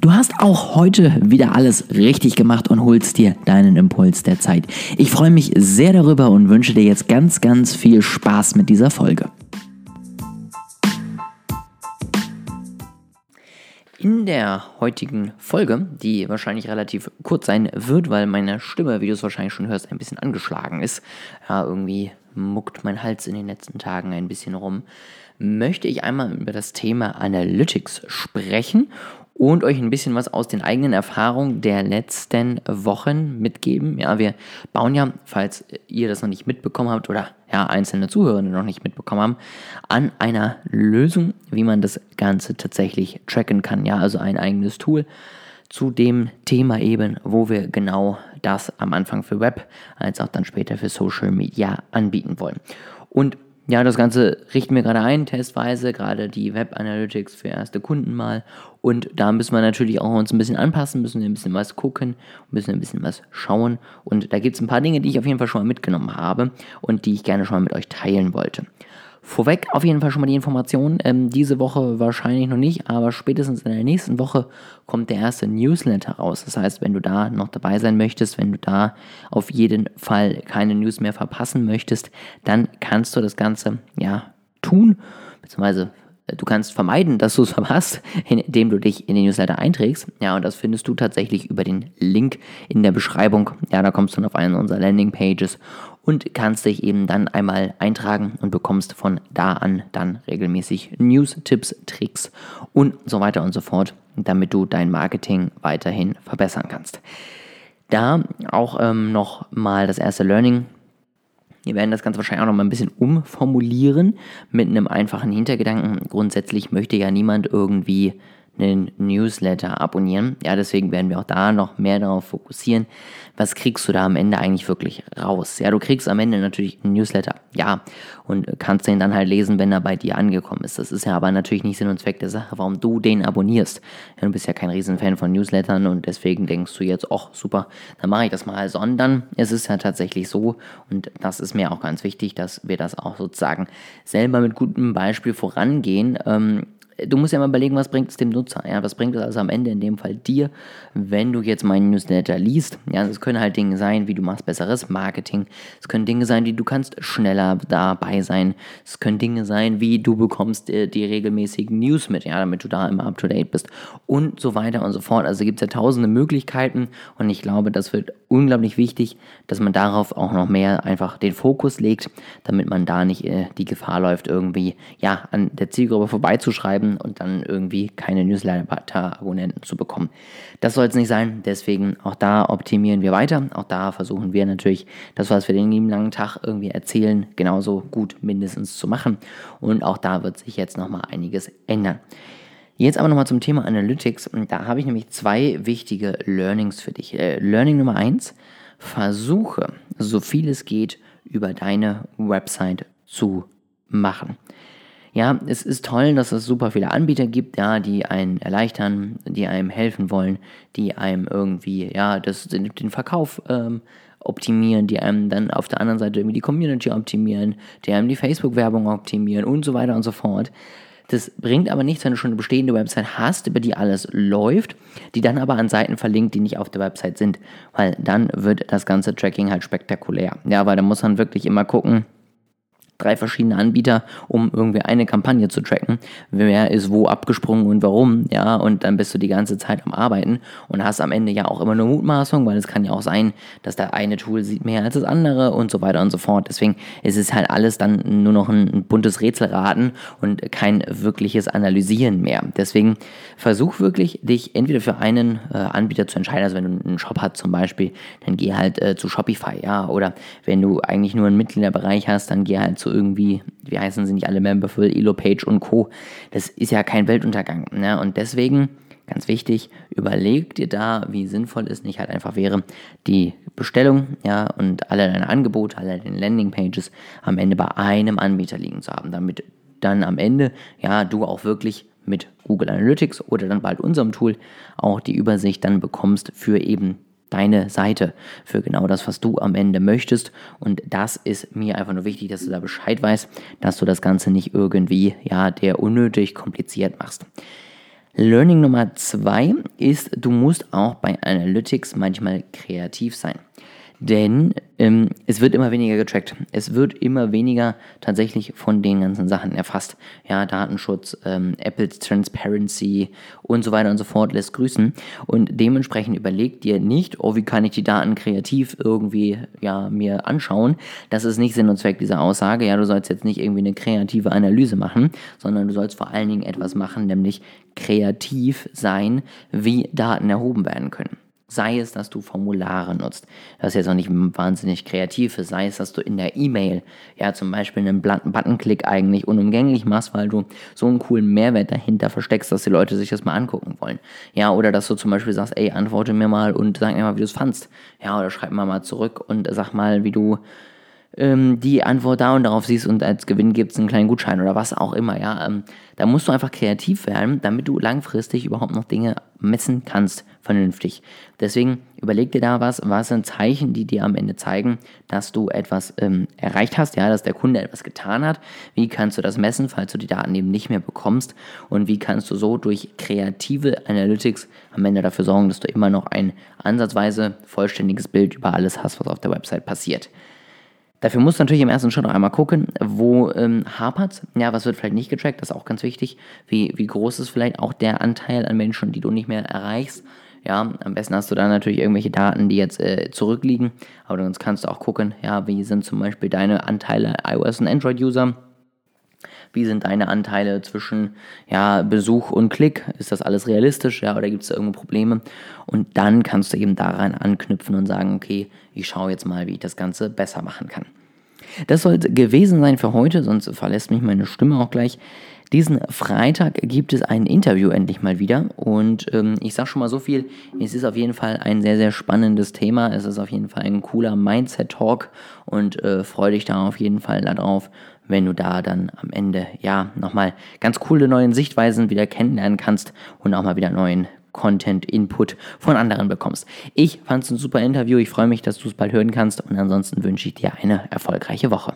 Du hast auch heute wieder alles richtig gemacht und holst dir deinen Impuls der Zeit. Ich freue mich sehr darüber und wünsche dir jetzt ganz, ganz viel Spaß mit dieser Folge. In der heutigen Folge, die wahrscheinlich relativ kurz sein wird, weil meine Stimme, wie du es wahrscheinlich schon hörst, ein bisschen angeschlagen ist. Ja, irgendwie muckt mein Hals in den letzten Tagen ein bisschen rum. Möchte ich einmal über das Thema Analytics sprechen und euch ein bisschen was aus den eigenen Erfahrungen der letzten Wochen mitgeben. Ja, wir bauen ja, falls ihr das noch nicht mitbekommen habt oder ja, einzelne Zuhörende noch nicht mitbekommen haben, an einer Lösung, wie man das Ganze tatsächlich tracken kann. Ja, also ein eigenes Tool zu dem Thema eben, wo wir genau das am Anfang für Web als auch dann später für Social Media anbieten wollen. Und ja, das Ganze richten wir gerade ein, testweise, gerade die Web Analytics für erste Kunden mal. Und da müssen wir natürlich auch uns ein bisschen anpassen, müssen ein bisschen was gucken, müssen ein bisschen was schauen. Und da gibt es ein paar Dinge, die ich auf jeden Fall schon mal mitgenommen habe und die ich gerne schon mal mit euch teilen wollte. Vorweg auf jeden Fall schon mal die Information. Ähm, diese Woche wahrscheinlich noch nicht, aber spätestens in der nächsten Woche kommt der erste Newsletter raus. Das heißt, wenn du da noch dabei sein möchtest, wenn du da auf jeden Fall keine News mehr verpassen möchtest, dann kannst du das Ganze ja tun, beziehungsweise Du kannst vermeiden, dass du es verpasst, indem du dich in den Newsletter einträgst. Ja, und das findest du tatsächlich über den Link in der Beschreibung. Ja, da kommst du dann auf eine unserer Landingpages und kannst dich eben dann einmal eintragen und bekommst von da an dann regelmäßig News, Tipps, Tricks und so weiter und so fort, damit du dein Marketing weiterhin verbessern kannst. Da auch ähm, noch mal das erste Learning wir werden das Ganze wahrscheinlich auch noch mal ein bisschen umformulieren mit einem einfachen Hintergedanken. Grundsätzlich möchte ja niemand irgendwie einen Newsletter abonnieren. Ja, deswegen werden wir auch da noch mehr darauf fokussieren, was kriegst du da am Ende eigentlich wirklich raus. Ja, du kriegst am Ende natürlich einen Newsletter, ja, und kannst den dann halt lesen, wenn er bei dir angekommen ist. Das ist ja aber natürlich nicht Sinn und Zweck der Sache, warum du den abonnierst. Ja, du bist ja kein Riesenfan von Newslettern und deswegen denkst du jetzt, ach super, dann mache ich das mal, sondern es ist ja tatsächlich so und das ist mir auch ganz wichtig, dass wir das auch sozusagen selber mit gutem Beispiel vorangehen. Ähm, du musst ja mal überlegen, was bringt es dem Nutzer? Ja? Was bringt es also am Ende in dem Fall dir, wenn du jetzt meinen Newsletter liest? Ja, es können halt Dinge sein, wie du machst besseres Marketing. Es können Dinge sein, wie du kannst schneller dabei sein. Es können Dinge sein, wie du bekommst äh, die regelmäßigen News mit, ja, damit du da immer up to date bist und so weiter und so fort. Also gibt es ja tausende Möglichkeiten und ich glaube, das wird unglaublich wichtig, dass man darauf auch noch mehr einfach den Fokus legt, damit man da nicht äh, die Gefahr läuft, irgendwie ja an der Zielgruppe vorbeizuschreiben und dann irgendwie keine Newsletter-Abonnenten zu bekommen. Das soll es nicht sein, deswegen auch da optimieren wir weiter. Auch da versuchen wir natürlich, das, was wir den lieben langen Tag irgendwie erzählen, genauso gut mindestens zu machen. Und auch da wird sich jetzt nochmal einiges ändern. Jetzt aber nochmal zum Thema Analytics. Und da habe ich nämlich zwei wichtige Learnings für dich. Äh, Learning Nummer eins: Versuche, so viel es geht, über deine Website zu machen. Ja, es ist toll, dass es super viele Anbieter gibt, ja, die einen erleichtern, die einem helfen wollen, die einem irgendwie, ja, das, den, den Verkauf ähm, optimieren, die einem dann auf der anderen Seite irgendwie die Community optimieren, die einem die Facebook-Werbung optimieren und so weiter und so fort. Das bringt aber nichts, wenn du schon eine bestehende Website hast, über die alles läuft, die dann aber an Seiten verlinkt, die nicht auf der Website sind, weil dann wird das ganze Tracking halt spektakulär. Ja, weil da muss man wirklich immer gucken, drei verschiedene Anbieter, um irgendwie eine Kampagne zu tracken. Wer ist wo abgesprungen und warum, ja, und dann bist du die ganze Zeit am Arbeiten und hast am Ende ja auch immer nur Mutmaßung, weil es kann ja auch sein, dass der eine Tool sieht mehr als das andere und so weiter und so fort. Deswegen ist es halt alles dann nur noch ein, buntes Rätselraten und kein wirkliches Analysieren mehr. Deswegen versuch wirklich, dich entweder für einen äh, Anbieter zu entscheiden, also wenn du einen Shop hast zum Beispiel, dann geh halt äh, zu Shopify, ja, oder wenn du eigentlich nur einen Mitgliederbereich hast, dann geh halt zu irgendwie, wie heißen sie nicht alle Memberful, Elopage und Co. Das ist ja kein Weltuntergang. Ne? Und deswegen, ganz wichtig, überleg dir da, wie sinnvoll es nicht halt einfach wäre, die Bestellung, ja, und alle deine Angebote, alle deine Landingpages am Ende bei einem Anbieter liegen zu haben, damit dann am Ende, ja, du auch wirklich mit Google Analytics oder dann bald unserem Tool auch die Übersicht dann bekommst für eben deine Seite für genau das, was du am Ende möchtest. Und das ist mir einfach nur wichtig, dass du da Bescheid weißt, dass du das Ganze nicht irgendwie, ja, der unnötig kompliziert machst. Learning Nummer zwei ist, du musst auch bei Analytics manchmal kreativ sein. Denn ähm, es wird immer weniger getrackt. Es wird immer weniger tatsächlich von den ganzen Sachen erfasst. Ja, Datenschutz, ähm, Apple's Transparency und so weiter und so fort lässt grüßen. Und dementsprechend überlegt dir nicht, oh, wie kann ich die Daten kreativ irgendwie ja, mir anschauen. Das ist nicht Sinn und Zweck dieser Aussage. Ja, du sollst jetzt nicht irgendwie eine kreative Analyse machen, sondern du sollst vor allen Dingen etwas machen, nämlich kreativ sein, wie Daten erhoben werden können. Sei es, dass du Formulare nutzt. Das ist jetzt auch nicht wahnsinnig kreativ. Sei es, dass du in der E-Mail ja zum Beispiel einen Buttonklick eigentlich unumgänglich machst, weil du so einen coolen Mehrwert dahinter versteckst, dass die Leute sich das mal angucken wollen. Ja, oder dass du zum Beispiel sagst, ey, antworte mir mal und sag mir mal, wie du es fandst. Ja, oder schreib mir mal zurück und sag mal, wie du ähm, die Antwort da und darauf siehst und als Gewinn gibt es einen kleinen Gutschein oder was auch immer, ja. Ähm, da musst du einfach kreativ werden, damit du langfristig überhaupt noch Dinge messen kannst, vernünftig. Deswegen überleg dir da was, was sind Zeichen, die dir am Ende zeigen, dass du etwas ähm, erreicht hast, ja, dass der Kunde etwas getan hat. Wie kannst du das messen, falls du die Daten eben nicht mehr bekommst? Und wie kannst du so durch kreative Analytics am Ende dafür sorgen, dass du immer noch ein ansatzweise vollständiges Bild über alles hast, was auf der Website passiert? Dafür musst du natürlich im ersten Schritt auch einmal gucken, wo ähm, hapert Ja, was wird vielleicht nicht getrackt, das ist auch ganz wichtig. Wie, wie groß ist vielleicht auch der Anteil an Menschen, die du nicht mehr erreichst. Ja, am besten hast du da natürlich irgendwelche Daten, die jetzt äh, zurückliegen. Aber sonst kannst du auch gucken, ja, wie sind zum Beispiel deine Anteile iOS und Android-User. Wie sind deine Anteile zwischen ja, Besuch und Klick? Ist das alles realistisch? Ja, oder gibt es da irgendwo Probleme? Und dann kannst du eben daran anknüpfen und sagen, okay, ich schaue jetzt mal, wie ich das Ganze besser machen kann. Das soll gewesen sein für heute, sonst verlässt mich meine Stimme auch gleich. Diesen Freitag gibt es ein Interview endlich mal wieder und ähm, ich sage schon mal so viel, es ist auf jeden Fall ein sehr, sehr spannendes Thema, es ist auf jeden Fall ein cooler Mindset-Talk und äh, freue dich da auf jeden Fall darauf, wenn du da dann am Ende ja nochmal ganz coole neue Sichtweisen wieder kennenlernen kannst und auch mal wieder neuen Content-Input von anderen bekommst. Ich fand es ein super Interview. Ich freue mich, dass du es bald hören kannst und ansonsten wünsche ich dir eine erfolgreiche Woche.